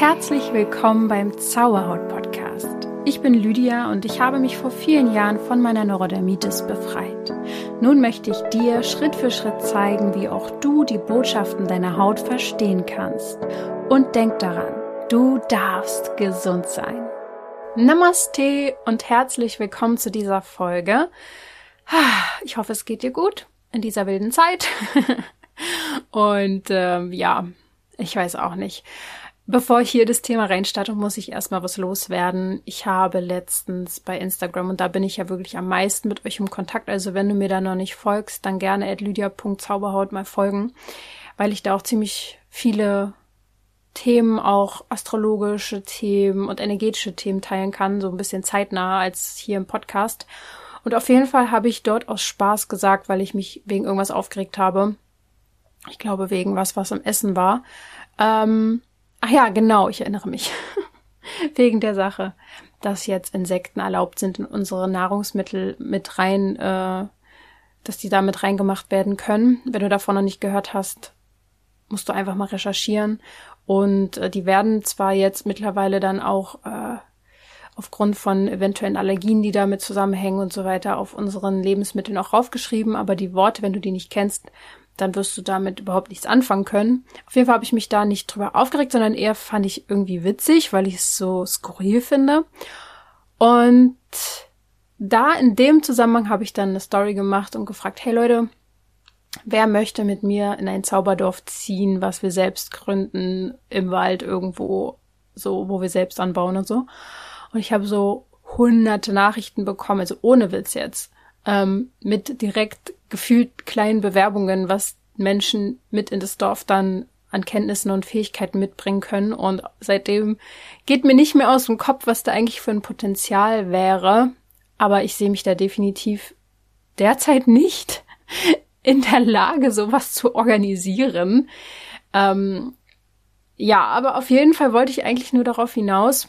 Herzlich willkommen beim Zauberhaut Podcast. Ich bin Lydia und ich habe mich vor vielen Jahren von meiner Neurodermitis befreit. Nun möchte ich dir Schritt für Schritt zeigen, wie auch du die Botschaften deiner Haut verstehen kannst. Und denk daran, du darfst gesund sein. Namaste und herzlich willkommen zu dieser Folge. Ich hoffe, es geht dir gut in dieser wilden Zeit. und ähm, ja, ich weiß auch nicht. Bevor ich hier das Thema reinstarte, muss ich erstmal was loswerden. Ich habe letztens bei Instagram, und da bin ich ja wirklich am meisten mit euch im Kontakt, also wenn du mir da noch nicht folgst, dann gerne at lydia.zauberhaut mal folgen, weil ich da auch ziemlich viele Themen, auch astrologische Themen und energetische Themen teilen kann, so ein bisschen zeitnah als hier im Podcast. Und auf jeden Fall habe ich dort aus Spaß gesagt, weil ich mich wegen irgendwas aufgeregt habe. Ich glaube wegen was, was im Essen war. Ähm, Ach ja, genau, ich erinnere mich. Wegen der Sache, dass jetzt Insekten erlaubt sind in unsere Nahrungsmittel mit rein, äh, dass die da mit reingemacht werden können. Wenn du davon noch nicht gehört hast, musst du einfach mal recherchieren. Und äh, die werden zwar jetzt mittlerweile dann auch äh, aufgrund von eventuellen Allergien, die damit zusammenhängen und so weiter, auf unseren Lebensmitteln auch raufgeschrieben, aber die Worte, wenn du die nicht kennst, dann wirst du damit überhaupt nichts anfangen können. Auf jeden Fall habe ich mich da nicht drüber aufgeregt, sondern eher fand ich irgendwie witzig, weil ich es so skurril finde. Und da in dem Zusammenhang habe ich dann eine Story gemacht und gefragt, hey Leute, wer möchte mit mir in ein Zauberdorf ziehen, was wir selbst gründen, im Wald irgendwo, so, wo wir selbst anbauen und so. Und ich habe so hunderte Nachrichten bekommen, also ohne Witz jetzt, ähm, mit direkt gefühlt kleinen Bewerbungen, was Menschen mit in das Dorf dann an Kenntnissen und Fähigkeiten mitbringen können. Und seitdem geht mir nicht mehr aus dem Kopf, was da eigentlich für ein Potenzial wäre. Aber ich sehe mich da definitiv derzeit nicht in der Lage, sowas zu organisieren. Ähm, ja, aber auf jeden Fall wollte ich eigentlich nur darauf hinaus,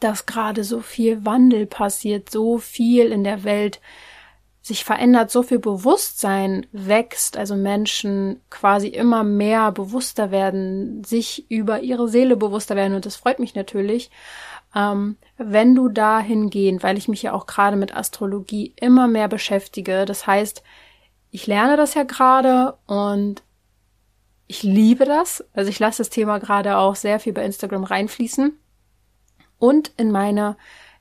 dass gerade so viel Wandel passiert, so viel in der Welt sich verändert, so viel Bewusstsein wächst, also Menschen quasi immer mehr bewusster werden, sich über ihre Seele bewusster werden und das freut mich natürlich. Ähm, wenn du dahin gehen, weil ich mich ja auch gerade mit Astrologie immer mehr beschäftige, das heißt, ich lerne das ja gerade und ich liebe das. Also ich lasse das Thema gerade auch sehr viel bei Instagram reinfließen und in meine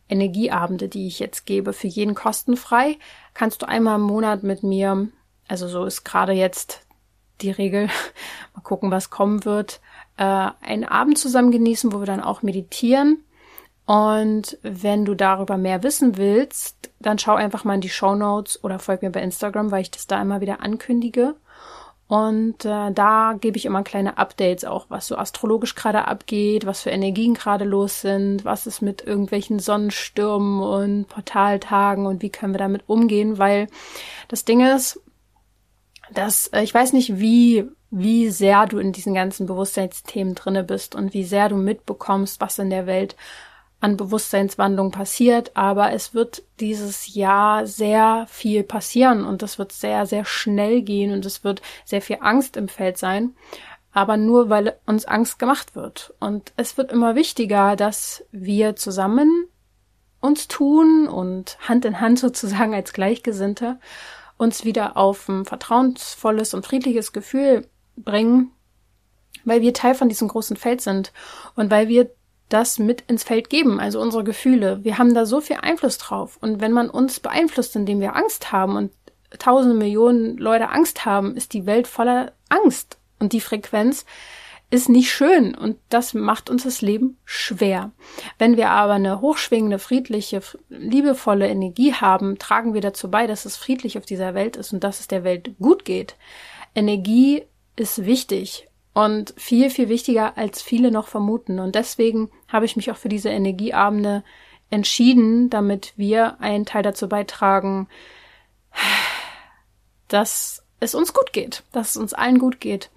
Energieabende, die ich jetzt gebe, für jeden kostenfrei, kannst du einmal im Monat mit mir, also so ist gerade jetzt die Regel, mal gucken, was kommen wird, äh, einen Abend zusammen genießen, wo wir dann auch meditieren. Und wenn du darüber mehr wissen willst, dann schau einfach mal in die Show Notes oder folg mir bei Instagram, weil ich das da immer wieder ankündige. Und äh, da gebe ich immer kleine Updates auch, was so astrologisch gerade abgeht, was für Energien gerade los sind, was ist mit irgendwelchen Sonnenstürmen und Portaltagen und wie können wir damit umgehen, weil das Ding ist, dass äh, ich weiß nicht, wie wie sehr du in diesen ganzen Bewusstseinsthemen drinne bist und wie sehr du mitbekommst, was in der Welt an Bewusstseinswandlung passiert, aber es wird dieses Jahr sehr viel passieren und es wird sehr, sehr schnell gehen und es wird sehr viel Angst im Feld sein, aber nur weil uns Angst gemacht wird. Und es wird immer wichtiger, dass wir zusammen uns tun und Hand in Hand sozusagen als Gleichgesinnte uns wieder auf ein vertrauensvolles und friedliches Gefühl bringen, weil wir Teil von diesem großen Feld sind und weil wir das mit ins Feld geben, also unsere Gefühle. Wir haben da so viel Einfluss drauf. Und wenn man uns beeinflusst, indem wir Angst haben und tausende Millionen Leute Angst haben, ist die Welt voller Angst. Und die Frequenz ist nicht schön und das macht uns das Leben schwer. Wenn wir aber eine hochschwingende, friedliche, liebevolle Energie haben, tragen wir dazu bei, dass es friedlich auf dieser Welt ist und dass es der Welt gut geht. Energie ist wichtig und viel, viel wichtiger, als viele noch vermuten. Und deswegen habe ich mich auch für diese Energieabende entschieden, damit wir einen Teil dazu beitragen, dass es uns gut geht, dass es uns allen gut geht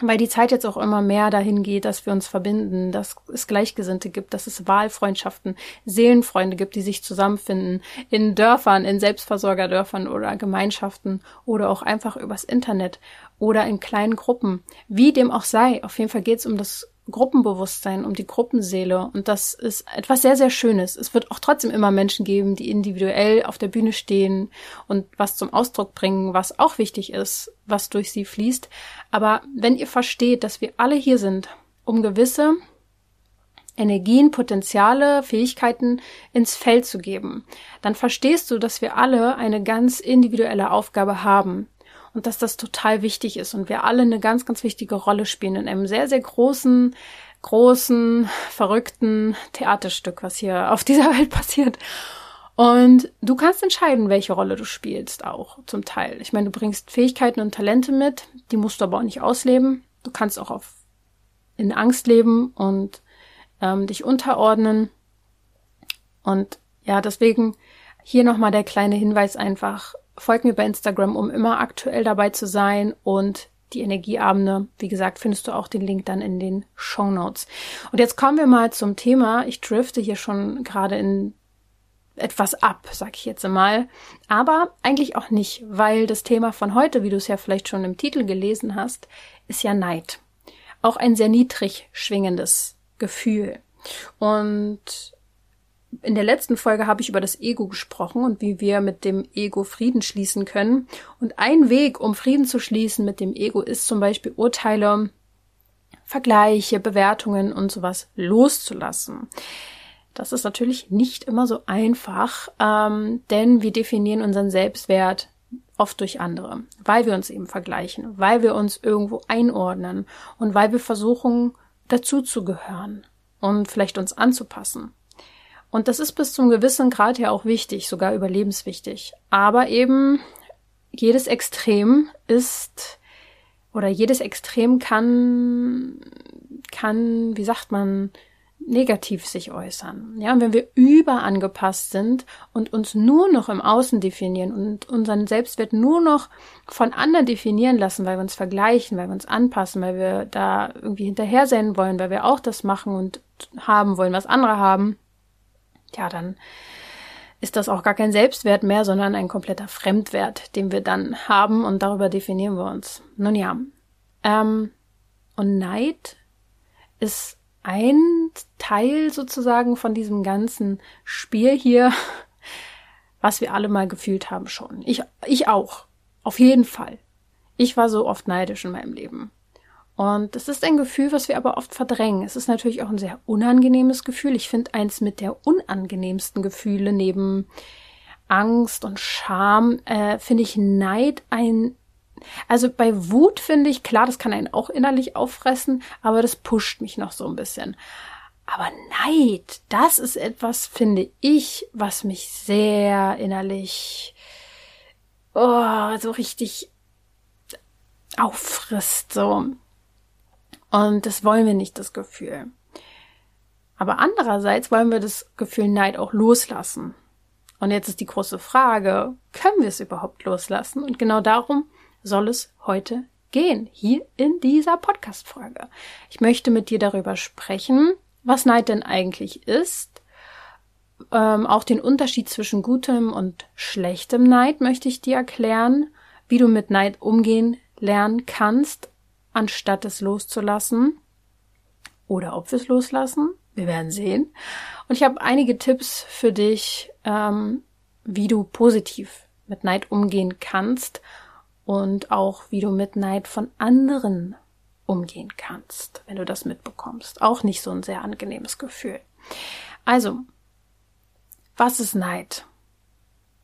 weil die Zeit jetzt auch immer mehr dahin geht, dass wir uns verbinden, dass es Gleichgesinnte gibt, dass es Wahlfreundschaften, Seelenfreunde gibt, die sich zusammenfinden in Dörfern, in Selbstversorgerdörfern oder Gemeinschaften oder auch einfach übers Internet oder in kleinen Gruppen. Wie dem auch sei, auf jeden Fall geht es um das Gruppenbewusstsein, um die Gruppenseele. Und das ist etwas sehr, sehr Schönes. Es wird auch trotzdem immer Menschen geben, die individuell auf der Bühne stehen und was zum Ausdruck bringen, was auch wichtig ist, was durch sie fließt. Aber wenn ihr versteht, dass wir alle hier sind, um gewisse Energien, Potenziale, Fähigkeiten ins Feld zu geben, dann verstehst du, dass wir alle eine ganz individuelle Aufgabe haben und dass das total wichtig ist und wir alle eine ganz, ganz wichtige Rolle spielen in einem sehr, sehr großen, großen, verrückten Theaterstück, was hier auf dieser Welt passiert. Und du kannst entscheiden, welche Rolle du spielst, auch zum Teil. Ich meine, du bringst Fähigkeiten und Talente mit, die musst du aber auch nicht ausleben. Du kannst auch auf, in Angst leben und ähm, dich unterordnen. Und ja, deswegen hier nochmal der kleine Hinweis einfach, folg mir bei Instagram, um immer aktuell dabei zu sein und die Energieabende, wie gesagt, findest du auch den Link dann in den Show Notes. Und jetzt kommen wir mal zum Thema. Ich drifte hier schon gerade in etwas ab, sag ich jetzt mal. Aber eigentlich auch nicht, weil das Thema von heute, wie du es ja vielleicht schon im Titel gelesen hast, ist ja Neid. Auch ein sehr niedrig schwingendes Gefühl. Und in der letzten Folge habe ich über das Ego gesprochen und wie wir mit dem Ego Frieden schließen können. Und ein Weg, um Frieden zu schließen mit dem Ego, ist zum Beispiel Urteile, Vergleiche, Bewertungen und sowas loszulassen. Das ist natürlich nicht immer so einfach, ähm, denn wir definieren unseren Selbstwert oft durch andere, weil wir uns eben vergleichen, weil wir uns irgendwo einordnen und weil wir versuchen, dazuzugehören und vielleicht uns anzupassen. Und das ist bis zum gewissen Grad ja auch wichtig, sogar überlebenswichtig. Aber eben jedes Extrem ist oder jedes Extrem kann kann, wie sagt man, negativ sich äußern. Ja, und wenn wir überangepasst sind und uns nur noch im Außen definieren und unseren Selbstwert nur noch von anderen definieren lassen, weil wir uns vergleichen, weil wir uns anpassen, weil wir da irgendwie hinterher sein wollen, weil wir auch das machen und haben wollen, was andere haben, ja, dann ist das auch gar kein Selbstwert mehr, sondern ein kompletter Fremdwert, den wir dann haben und darüber definieren wir uns. Nun ja. Ähm, und Neid ist ein Teil sozusagen von diesem ganzen Spiel hier, was wir alle mal gefühlt haben schon. Ich, ich auch. Auf jeden Fall. Ich war so oft neidisch in meinem Leben. Und es ist ein Gefühl, was wir aber oft verdrängen. Es ist natürlich auch ein sehr unangenehmes Gefühl. Ich finde eins mit der unangenehmsten Gefühle neben Angst und Scham, äh, finde ich Neid ein also bei Wut finde ich, klar, das kann einen auch innerlich auffressen, aber das pusht mich noch so ein bisschen. Aber Neid, das ist etwas, finde ich, was mich sehr innerlich oh, so richtig auffrisst, so. Und das wollen wir nicht, das Gefühl. Aber andererseits wollen wir das Gefühl Neid auch loslassen. Und jetzt ist die große Frage, können wir es überhaupt loslassen? Und genau darum soll es heute gehen, hier in dieser Podcast-Folge. Ich möchte mit dir darüber sprechen, was Neid denn eigentlich ist. Ähm, auch den Unterschied zwischen gutem und schlechtem Neid möchte ich dir erklären, wie du mit Neid umgehen lernen kannst anstatt es loszulassen. Oder ob wir es loslassen. Wir werden sehen. Und ich habe einige Tipps für dich, ähm, wie du positiv mit Neid umgehen kannst und auch wie du mit Neid von anderen umgehen kannst, wenn du das mitbekommst. Auch nicht so ein sehr angenehmes Gefühl. Also, was ist Neid?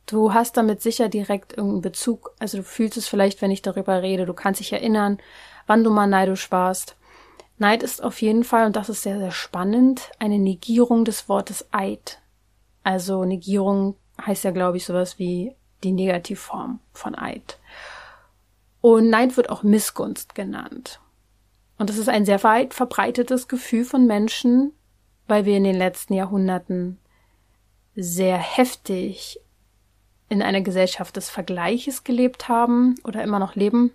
Du hast damit sicher direkt irgendeinen Bezug, also du fühlst es vielleicht, wenn ich darüber rede, du kannst dich erinnern, wann du mal neidisch warst. Neid ist auf jeden Fall, und das ist sehr, sehr spannend, eine Negierung des Wortes Eid. Also Negierung heißt ja, glaube ich, sowas wie die Negativform von Eid. Und Neid wird auch Missgunst genannt. Und das ist ein sehr weit verbreitetes Gefühl von Menschen, weil wir in den letzten Jahrhunderten sehr heftig in einer Gesellschaft des Vergleiches gelebt haben oder immer noch leben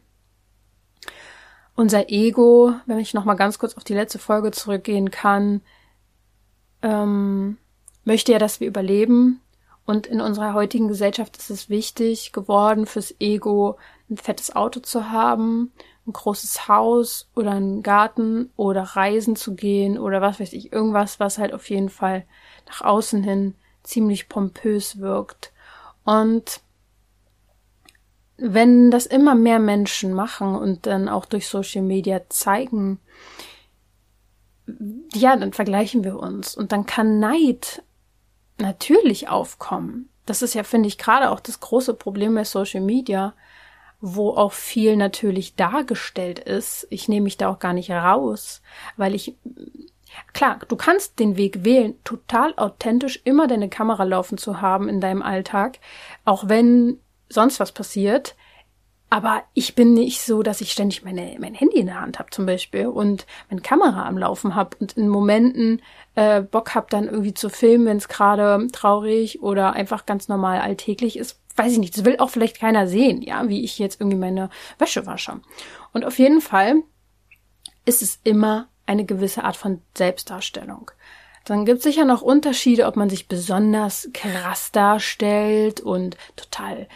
unser Ego, wenn ich noch mal ganz kurz auf die letzte Folge zurückgehen kann, ähm, möchte ja, dass wir überleben. Und in unserer heutigen Gesellschaft ist es wichtig geworden fürs Ego, ein fettes Auto zu haben, ein großes Haus oder einen Garten oder reisen zu gehen oder was weiß ich, irgendwas, was halt auf jeden Fall nach außen hin ziemlich pompös wirkt. Und wenn das immer mehr Menschen machen und dann auch durch Social Media zeigen, ja, dann vergleichen wir uns und dann kann Neid natürlich aufkommen. Das ist ja, finde ich, gerade auch das große Problem bei Social Media, wo auch viel natürlich dargestellt ist. Ich nehme mich da auch gar nicht raus, weil ich Klar, du kannst den Weg wählen, total authentisch immer deine Kamera laufen zu haben in deinem Alltag, auch wenn sonst was passiert. Aber ich bin nicht so, dass ich ständig meine, mein Handy in der Hand habe zum Beispiel und meine Kamera am Laufen habe und in Momenten äh, Bock habe, dann irgendwie zu filmen, wenn es gerade traurig oder einfach ganz normal alltäglich ist. Weiß ich nicht, das will auch vielleicht keiner sehen, ja, wie ich jetzt irgendwie meine Wäsche wasche. Und auf jeden Fall ist es immer eine gewisse Art von Selbstdarstellung. Dann gibt es sicher noch Unterschiede, ob man sich besonders krass darstellt und total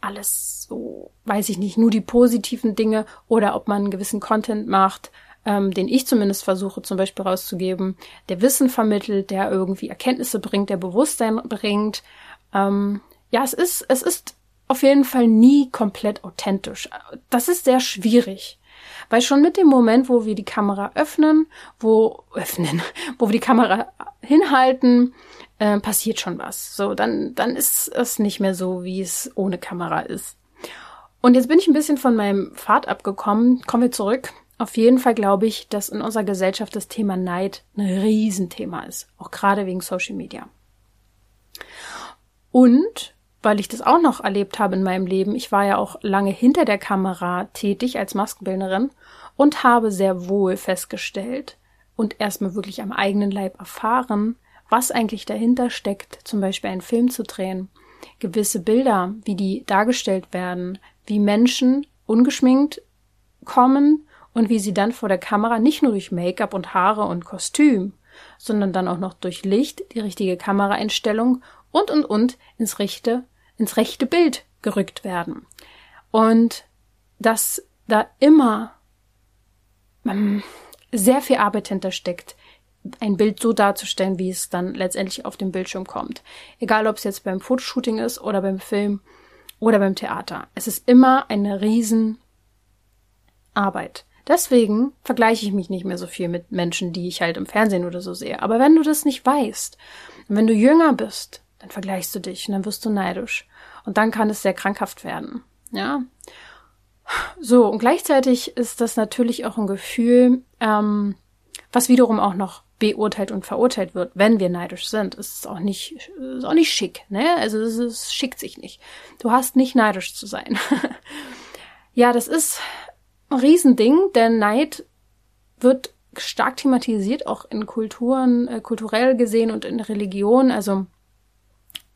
alles so, weiß ich nicht, nur die positiven Dinge oder ob man einen gewissen Content macht, ähm, den ich zumindest versuche zum Beispiel rauszugeben, der Wissen vermittelt, der irgendwie Erkenntnisse bringt, der Bewusstsein bringt. Ähm, ja, es ist, es ist auf jeden Fall nie komplett authentisch. Das ist sehr schwierig. Weil schon mit dem Moment, wo wir die Kamera öffnen, wo öffnen, wo wir die Kamera hinhalten, äh, passiert schon was. So, dann, dann ist es nicht mehr so, wie es ohne Kamera ist. Und jetzt bin ich ein bisschen von meinem Pfad abgekommen. Kommen wir zurück. Auf jeden Fall glaube ich, dass in unserer Gesellschaft das Thema Neid ein Riesenthema ist. Auch gerade wegen Social Media. Und weil ich das auch noch erlebt habe in meinem Leben, ich war ja auch lange hinter der Kamera tätig als Maskenbildnerin und habe sehr wohl festgestellt und erstmal wirklich am eigenen Leib erfahren, was eigentlich dahinter steckt, zum Beispiel einen Film zu drehen, gewisse Bilder, wie die dargestellt werden, wie Menschen ungeschminkt kommen und wie sie dann vor der Kamera nicht nur durch Make-up und Haare und Kostüm, sondern dann auch noch durch Licht, die richtige Kameraeinstellung und und und ins rechte, ins rechte Bild gerückt werden. Und dass da immer ähm, sehr viel Arbeit hintersteckt, ein Bild so darzustellen, wie es dann letztendlich auf dem Bildschirm kommt. Egal, ob es jetzt beim Fotoshooting ist oder beim Film oder beim Theater. Es ist immer eine riesen Arbeit. Deswegen vergleiche ich mich nicht mehr so viel mit Menschen, die ich halt im Fernsehen oder so sehe. Aber wenn du das nicht weißt, wenn du jünger bist, dann vergleichst du dich und dann wirst du neidisch. Und dann kann es sehr krankhaft werden. Ja. So, und gleichzeitig ist das natürlich auch ein Gefühl, ähm, was wiederum auch noch beurteilt und verurteilt wird, wenn wir neidisch sind, ist es auch nicht, ist auch nicht schick, ne? Also es, es schickt sich nicht. Du hast nicht neidisch zu sein. ja, das ist ein Riesending, denn Neid wird stark thematisiert, auch in Kulturen, äh, kulturell gesehen und in Religion, also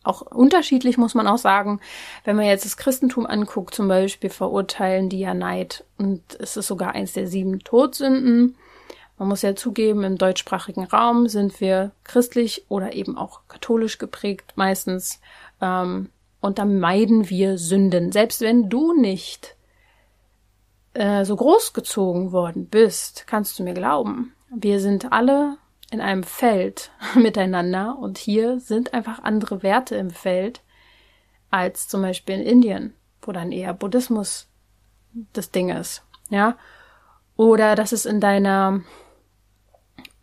auch unterschiedlich muss man auch sagen. Wenn man jetzt das Christentum anguckt, zum Beispiel, verurteilen die ja Neid und es ist sogar eins der sieben Todsünden. Man muss ja zugeben, im deutschsprachigen Raum sind wir christlich oder eben auch katholisch geprägt meistens. Ähm, und da meiden wir Sünden. Selbst wenn du nicht äh, so großgezogen worden bist, kannst du mir glauben. Wir sind alle in einem Feld miteinander und hier sind einfach andere Werte im Feld als zum Beispiel in Indien, wo dann eher Buddhismus das Ding ist, ja. Oder dass es in deiner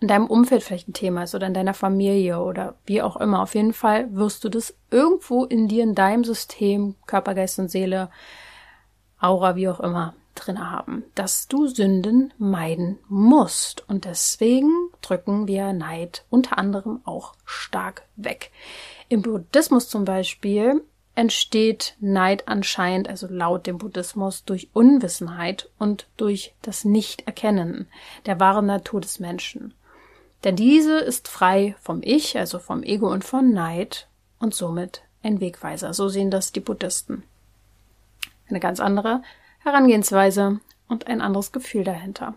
in deinem Umfeld vielleicht ein Thema ist oder in deiner Familie oder wie auch immer. Auf jeden Fall wirst du das irgendwo in dir, in deinem System, Körper, Geist und Seele, Aura, wie auch immer, drin haben, dass du Sünden meiden musst. Und deswegen drücken wir Neid unter anderem auch stark weg. Im Buddhismus zum Beispiel entsteht Neid anscheinend, also laut dem Buddhismus, durch Unwissenheit und durch das Nichterkennen der wahren Natur des Menschen. Denn diese ist frei vom Ich, also vom Ego und von Neid und somit ein Wegweiser. So sehen das die Buddhisten. Eine ganz andere Herangehensweise und ein anderes Gefühl dahinter.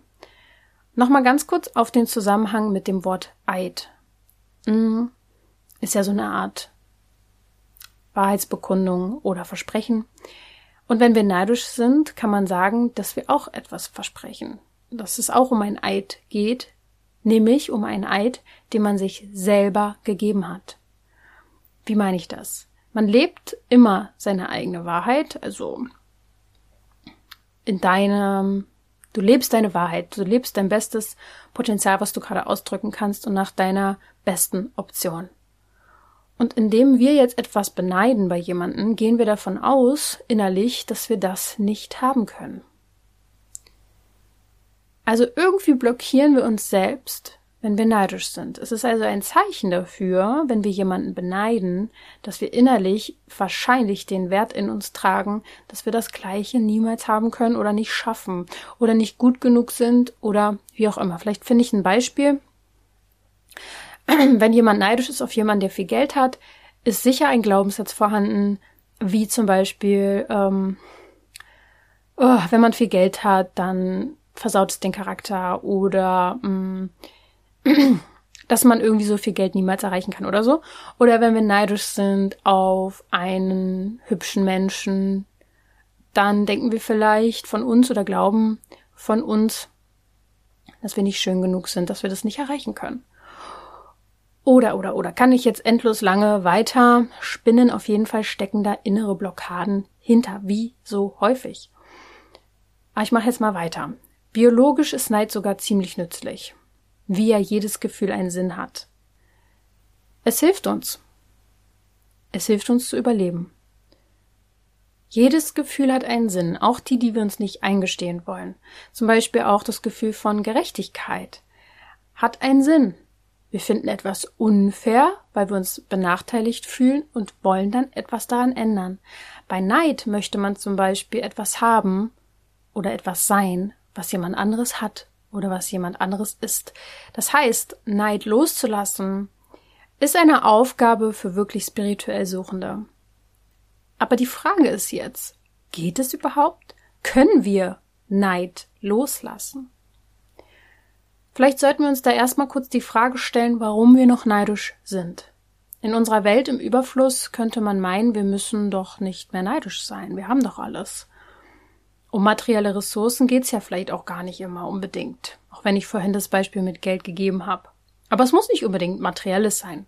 Nochmal ganz kurz auf den Zusammenhang mit dem Wort Eid. Hm, ist ja so eine Art Wahrheitsbekundung oder Versprechen. Und wenn wir neidisch sind, kann man sagen, dass wir auch etwas versprechen. Dass es auch um ein Eid geht, nämlich um einen Eid, den man sich selber gegeben hat. Wie meine ich das? Man lebt immer seine eigene Wahrheit, also in deinem, du lebst deine Wahrheit, du lebst dein bestes Potenzial, was du gerade ausdrücken kannst und nach deiner besten Option. Und indem wir jetzt etwas beneiden bei jemanden, gehen wir davon aus, innerlich, dass wir das nicht haben können. Also irgendwie blockieren wir uns selbst, wenn wir neidisch sind. Es ist also ein Zeichen dafür, wenn wir jemanden beneiden, dass wir innerlich wahrscheinlich den Wert in uns tragen, dass wir das Gleiche niemals haben können oder nicht schaffen oder nicht gut genug sind oder wie auch immer. Vielleicht finde ich ein Beispiel. Wenn jemand neidisch ist auf jemanden, der viel Geld hat, ist sicher ein Glaubenssatz vorhanden, wie zum Beispiel, ähm, oh, wenn man viel Geld hat, dann versaut es den Charakter oder mh, mm, dass man irgendwie so viel Geld niemals erreichen kann oder so. Oder wenn wir neidisch sind auf einen hübschen Menschen, dann denken wir vielleicht von uns oder glauben von uns, dass wir nicht schön genug sind, dass wir das nicht erreichen können. Oder, oder, oder. Kann ich jetzt endlos lange weiter spinnen? Auf jeden Fall stecken da innere Blockaden hinter. Wie so häufig. Aber ich mache jetzt mal weiter. Biologisch ist Neid sogar ziemlich nützlich wie ja jedes Gefühl einen Sinn hat. Es hilft uns. Es hilft uns zu überleben. Jedes Gefühl hat einen Sinn, auch die, die wir uns nicht eingestehen wollen. Zum Beispiel auch das Gefühl von Gerechtigkeit hat einen Sinn. Wir finden etwas unfair, weil wir uns benachteiligt fühlen und wollen dann etwas daran ändern. Bei Neid möchte man zum Beispiel etwas haben oder etwas sein, was jemand anderes hat oder was jemand anderes ist. Das heißt, Neid loszulassen ist eine Aufgabe für wirklich spirituell Suchende. Aber die Frage ist jetzt, geht es überhaupt? Können wir Neid loslassen? Vielleicht sollten wir uns da erstmal kurz die Frage stellen, warum wir noch neidisch sind. In unserer Welt im Überfluss könnte man meinen, wir müssen doch nicht mehr neidisch sein. Wir haben doch alles. Um materielle Ressourcen geht's ja vielleicht auch gar nicht immer unbedingt, auch wenn ich vorhin das Beispiel mit Geld gegeben habe. Aber es muss nicht unbedingt materielles sein.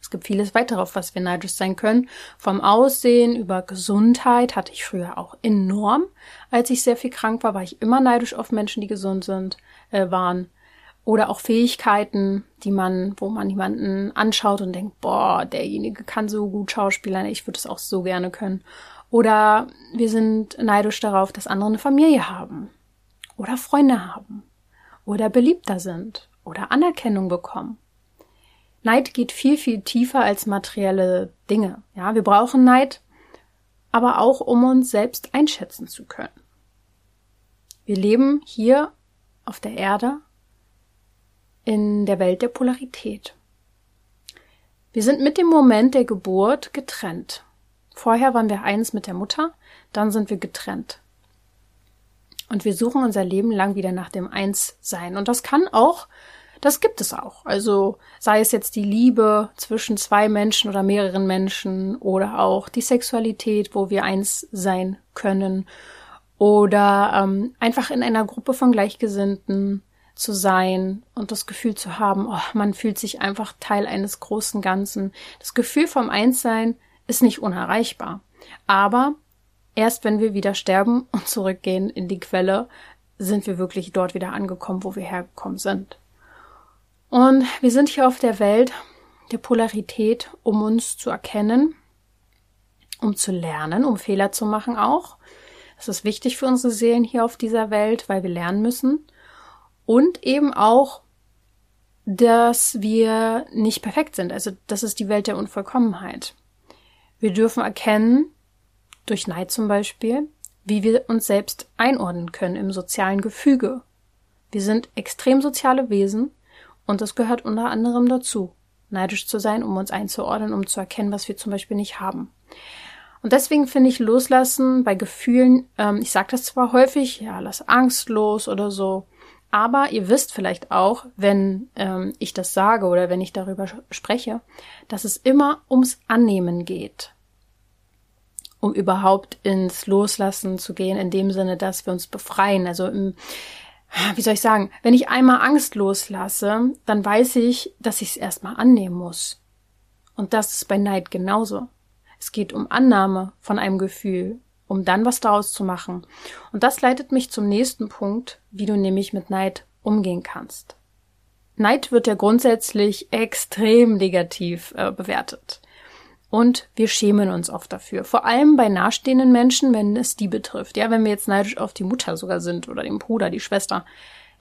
Es gibt vieles weitere, auf was wir neidisch sein können. Vom Aussehen über Gesundheit hatte ich früher auch enorm. Als ich sehr viel krank war, war ich immer neidisch auf Menschen, die gesund sind, äh, waren. Oder auch Fähigkeiten, die man, wo man jemanden anschaut und denkt, boah, derjenige kann so gut Schauspielern, ich würde es auch so gerne können. Oder wir sind neidisch darauf, dass andere eine Familie haben oder Freunde haben oder beliebter sind oder Anerkennung bekommen. Neid geht viel, viel tiefer als materielle Dinge. Ja, wir brauchen Neid, aber auch um uns selbst einschätzen zu können. Wir leben hier auf der Erde in der Welt der Polarität. Wir sind mit dem Moment der Geburt getrennt. Vorher waren wir eins mit der Mutter, dann sind wir getrennt. Und wir suchen unser Leben lang wieder nach dem Einssein. Und das kann auch, das gibt es auch. Also sei es jetzt die Liebe zwischen zwei Menschen oder mehreren Menschen oder auch die Sexualität, wo wir eins sein können oder ähm, einfach in einer Gruppe von Gleichgesinnten zu sein und das Gefühl zu haben, oh, man fühlt sich einfach Teil eines großen Ganzen. Das Gefühl vom Einssein ist nicht unerreichbar. Aber erst wenn wir wieder sterben und zurückgehen in die Quelle, sind wir wirklich dort wieder angekommen, wo wir hergekommen sind. Und wir sind hier auf der Welt der Polarität, um uns zu erkennen, um zu lernen, um Fehler zu machen auch. Das ist wichtig für unsere Seelen hier auf dieser Welt, weil wir lernen müssen. Und eben auch, dass wir nicht perfekt sind. Also das ist die Welt der Unvollkommenheit. Wir dürfen erkennen, durch Neid zum Beispiel, wie wir uns selbst einordnen können im sozialen Gefüge. Wir sind extrem soziale Wesen und das gehört unter anderem dazu, neidisch zu sein, um uns einzuordnen, um zu erkennen, was wir zum Beispiel nicht haben. Und deswegen finde ich Loslassen bei Gefühlen, ähm, ich sage das zwar häufig, ja, lass Angst los oder so, aber ihr wisst vielleicht auch, wenn ähm, ich das sage oder wenn ich darüber spreche, dass es immer ums Annehmen geht. um überhaupt ins Loslassen zu gehen, in dem Sinne, dass wir uns befreien. Also im, wie soll ich sagen, wenn ich einmal Angst loslasse, dann weiß ich, dass ich es erstmal annehmen muss. Und das ist bei Neid genauso. Es geht um Annahme von einem Gefühl, um dann was daraus zu machen. Und das leitet mich zum nächsten Punkt, wie du nämlich mit Neid umgehen kannst. Neid wird ja grundsätzlich extrem negativ äh, bewertet. Und wir schämen uns oft dafür. Vor allem bei nahestehenden Menschen, wenn es die betrifft. Ja, wenn wir jetzt neidisch auf die Mutter sogar sind oder den Bruder, die Schwester,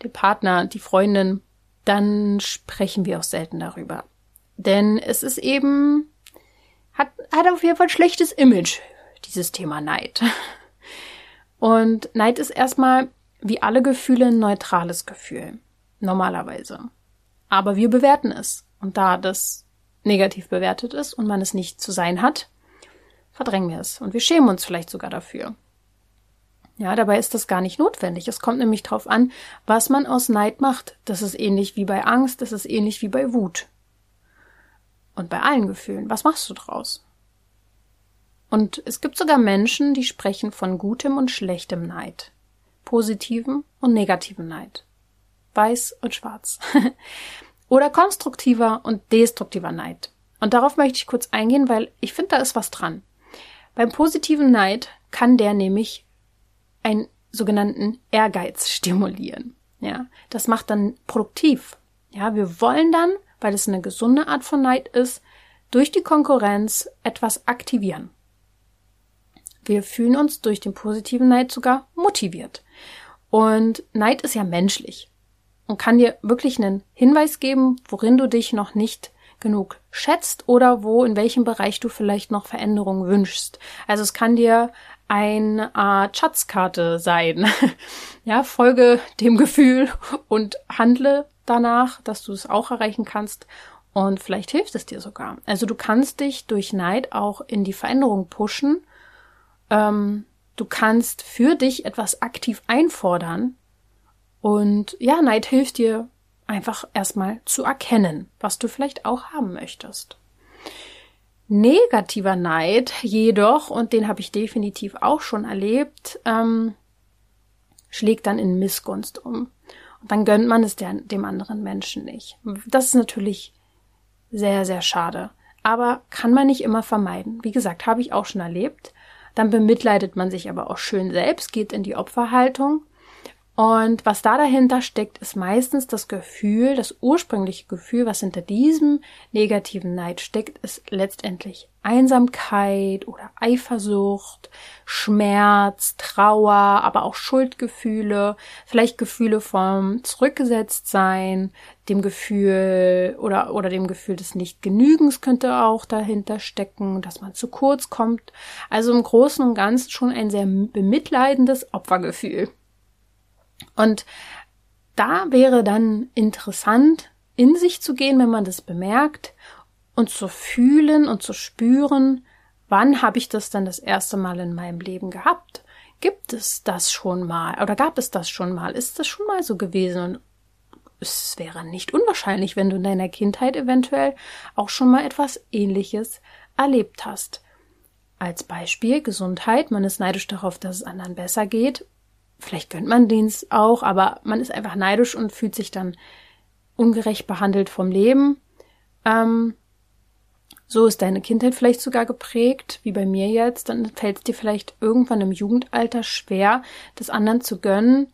den Partner, die Freundin, dann sprechen wir auch selten darüber. Denn es ist eben hat, hat auf jeden Fall ein schlechtes Image, dieses Thema Neid. Und Neid ist erstmal wie alle Gefühle ein neutrales Gefühl. Normalerweise. Aber wir bewerten es. Und da das negativ bewertet ist und man es nicht zu sein hat, verdrängen wir es. Und wir schämen uns vielleicht sogar dafür. Ja, dabei ist das gar nicht notwendig. Es kommt nämlich darauf an, was man aus Neid macht. Das ist ähnlich wie bei Angst, das ist ähnlich wie bei Wut. Und bei allen Gefühlen. Was machst du draus? Und es gibt sogar Menschen, die sprechen von gutem und schlechtem Neid. Positivem und negativem Neid. Weiß und schwarz. Oder konstruktiver und destruktiver Neid. Und darauf möchte ich kurz eingehen, weil ich finde, da ist was dran. Beim positiven Neid kann der nämlich einen sogenannten Ehrgeiz stimulieren. Ja, das macht dann produktiv. Ja, wir wollen dann weil es eine gesunde Art von Neid ist, durch die Konkurrenz etwas aktivieren. Wir fühlen uns durch den positiven Neid sogar motiviert. Und Neid ist ja menschlich und kann dir wirklich einen Hinweis geben, worin du dich noch nicht genug schätzt oder wo, in welchem Bereich du vielleicht noch Veränderungen wünschst. Also es kann dir eine Art Schatzkarte sein. ja, folge dem Gefühl und handle danach, dass du es auch erreichen kannst. Und vielleicht hilft es dir sogar. Also du kannst dich durch Neid auch in die Veränderung pushen. Ähm, du kannst für dich etwas aktiv einfordern. Und ja, Neid hilft dir einfach erstmal zu erkennen, was du vielleicht auch haben möchtest. Negativer Neid jedoch, und den habe ich definitiv auch schon erlebt, ähm, schlägt dann in Missgunst um. Und dann gönnt man es der, dem anderen Menschen nicht. Das ist natürlich sehr, sehr schade. Aber kann man nicht immer vermeiden. Wie gesagt, habe ich auch schon erlebt. Dann bemitleidet man sich aber auch schön selbst, geht in die Opferhaltung und was da dahinter steckt, ist meistens das Gefühl, das ursprüngliche Gefühl, was hinter diesem negativen Neid steckt, ist letztendlich Einsamkeit oder Eifersucht, Schmerz, Trauer, aber auch Schuldgefühle, vielleicht Gefühle vom Zurückgesetztsein, dem Gefühl oder, oder dem Gefühl des Nichtgenügens könnte auch dahinter stecken, dass man zu kurz kommt. Also im Großen und Ganzen schon ein sehr bemitleidendes Opfergefühl. Und da wäre dann interessant, in sich zu gehen, wenn man das bemerkt und zu fühlen und zu spüren, wann habe ich das dann das erste Mal in meinem Leben gehabt? Gibt es das schon mal oder gab es das schon mal? Ist das schon mal so gewesen? Und es wäre nicht unwahrscheinlich, wenn du in deiner Kindheit eventuell auch schon mal etwas Ähnliches erlebt hast. Als Beispiel Gesundheit. Man ist neidisch darauf, dass es anderen besser geht vielleicht gönnt man den auch, aber man ist einfach neidisch und fühlt sich dann ungerecht behandelt vom Leben. Ähm, so ist deine Kindheit vielleicht sogar geprägt, wie bei mir jetzt, dann fällt es dir vielleicht irgendwann im Jugendalter schwer, das anderen zu gönnen,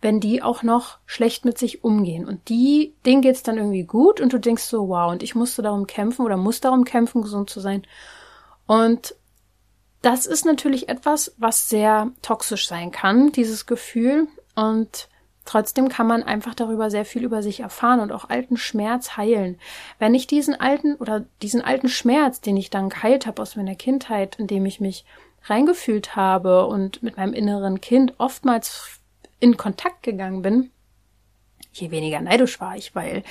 wenn die auch noch schlecht mit sich umgehen. Und die, denen geht's dann irgendwie gut und du denkst so, wow, und ich musste darum kämpfen oder muss darum kämpfen, gesund zu sein. Und das ist natürlich etwas, was sehr toxisch sein kann, dieses Gefühl. Und trotzdem kann man einfach darüber sehr viel über sich erfahren und auch alten Schmerz heilen. Wenn ich diesen alten oder diesen alten Schmerz, den ich dann geheilt habe aus meiner Kindheit, in dem ich mich reingefühlt habe und mit meinem inneren Kind oftmals in Kontakt gegangen bin, je weniger neidisch war ich, weil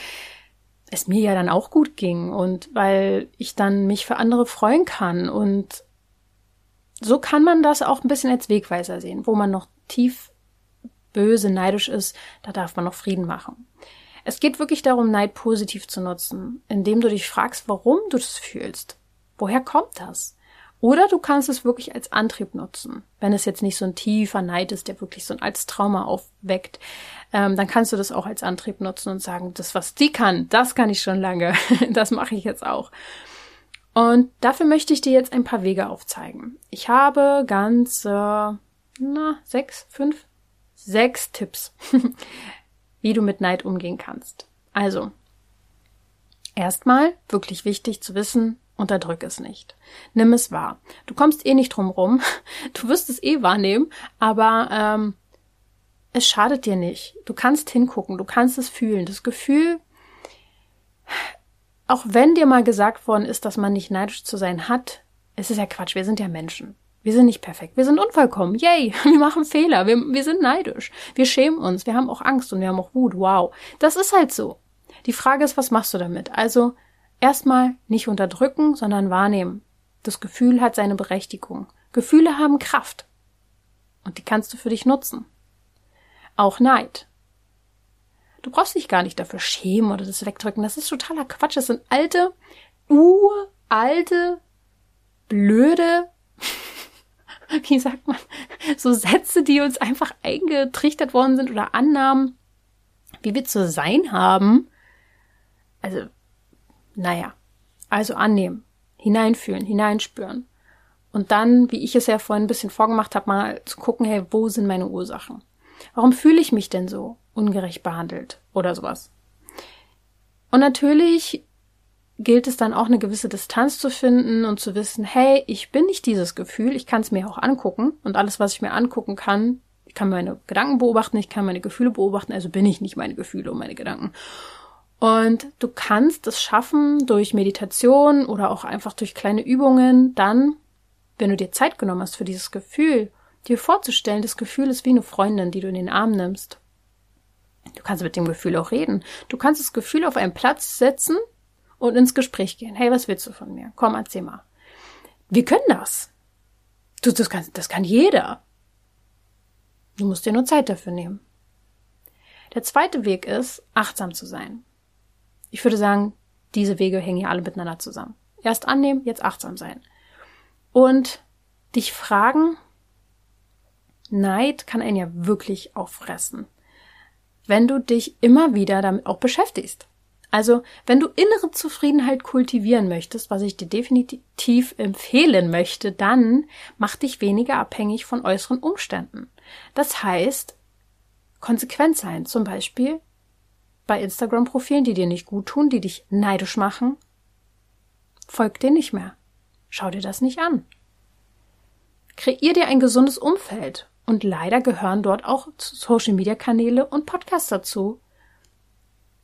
es mir ja dann auch gut ging und weil ich dann mich für andere freuen kann und so kann man das auch ein bisschen als Wegweiser sehen. Wo man noch tief böse, neidisch ist, da darf man noch Frieden machen. Es geht wirklich darum, Neid positiv zu nutzen, indem du dich fragst, warum du das fühlst. Woher kommt das? Oder du kannst es wirklich als Antrieb nutzen. Wenn es jetzt nicht so ein tiefer Neid ist, der wirklich so ein als Trauma aufweckt, ähm, dann kannst du das auch als Antrieb nutzen und sagen, das, was die kann, das kann ich schon lange. das mache ich jetzt auch. Und dafür möchte ich dir jetzt ein paar Wege aufzeigen. Ich habe ganz, äh, na, sechs, fünf, sechs Tipps, wie du mit Neid umgehen kannst. Also, erstmal wirklich wichtig zu wissen, unterdrück es nicht. Nimm es wahr. Du kommst eh nicht drum rum. Du wirst es eh wahrnehmen, aber ähm, es schadet dir nicht. Du kannst hingucken, du kannst es fühlen. Das Gefühl, auch wenn dir mal gesagt worden ist, dass man nicht neidisch zu sein hat, es ist ja Quatsch, wir sind ja Menschen. Wir sind nicht perfekt, wir sind unvollkommen. Yay, wir machen Fehler, wir, wir sind neidisch. Wir schämen uns, wir haben auch Angst und wir haben auch Wut. Wow, das ist halt so. Die Frage ist, was machst du damit? Also erstmal nicht unterdrücken, sondern wahrnehmen. Das Gefühl hat seine Berechtigung. Gefühle haben Kraft. Und die kannst du für dich nutzen. Auch Neid. Du brauchst dich gar nicht dafür schämen oder das wegdrücken. Das ist totaler Quatsch. Das sind alte, uralte, blöde, wie sagt man, so Sätze, die uns einfach eingetrichtert worden sind oder Annahmen, wie wir zu sein haben. Also, naja, also annehmen, hineinfühlen, hineinspüren. Und dann, wie ich es ja vorhin ein bisschen vorgemacht habe, mal zu gucken, hey, wo sind meine Ursachen? Warum fühle ich mich denn so ungerecht behandelt oder sowas? Und natürlich gilt es dann auch eine gewisse Distanz zu finden und zu wissen, hey, ich bin nicht dieses Gefühl, ich kann es mir auch angucken und alles, was ich mir angucken kann, ich kann meine Gedanken beobachten, ich kann meine Gefühle beobachten, also bin ich nicht meine Gefühle und meine Gedanken. Und du kannst es schaffen durch Meditation oder auch einfach durch kleine Übungen, dann, wenn du dir Zeit genommen hast für dieses Gefühl dir vorzustellen, das Gefühl ist wie eine Freundin, die du in den Arm nimmst. Du kannst mit dem Gefühl auch reden. Du kannst das Gefühl auf einen Platz setzen und ins Gespräch gehen. Hey, was willst du von mir? Komm, erzähl mal. Wir können das. Du, das, kann, das kann jeder. Du musst dir nur Zeit dafür nehmen. Der zweite Weg ist, achtsam zu sein. Ich würde sagen, diese Wege hängen ja alle miteinander zusammen. Erst annehmen, jetzt achtsam sein. Und dich fragen, Neid kann einen ja wirklich auffressen, wenn du dich immer wieder damit auch beschäftigst. Also, wenn du innere Zufriedenheit kultivieren möchtest, was ich dir definitiv empfehlen möchte, dann mach dich weniger abhängig von äußeren Umständen. Das heißt, konsequent sein, zum Beispiel bei Instagram-Profilen, die dir nicht gut tun, die dich neidisch machen, folg dir nicht mehr. Schau dir das nicht an. Kreier dir ein gesundes Umfeld und leider gehören dort auch Social-Media-Kanäle und Podcasts dazu.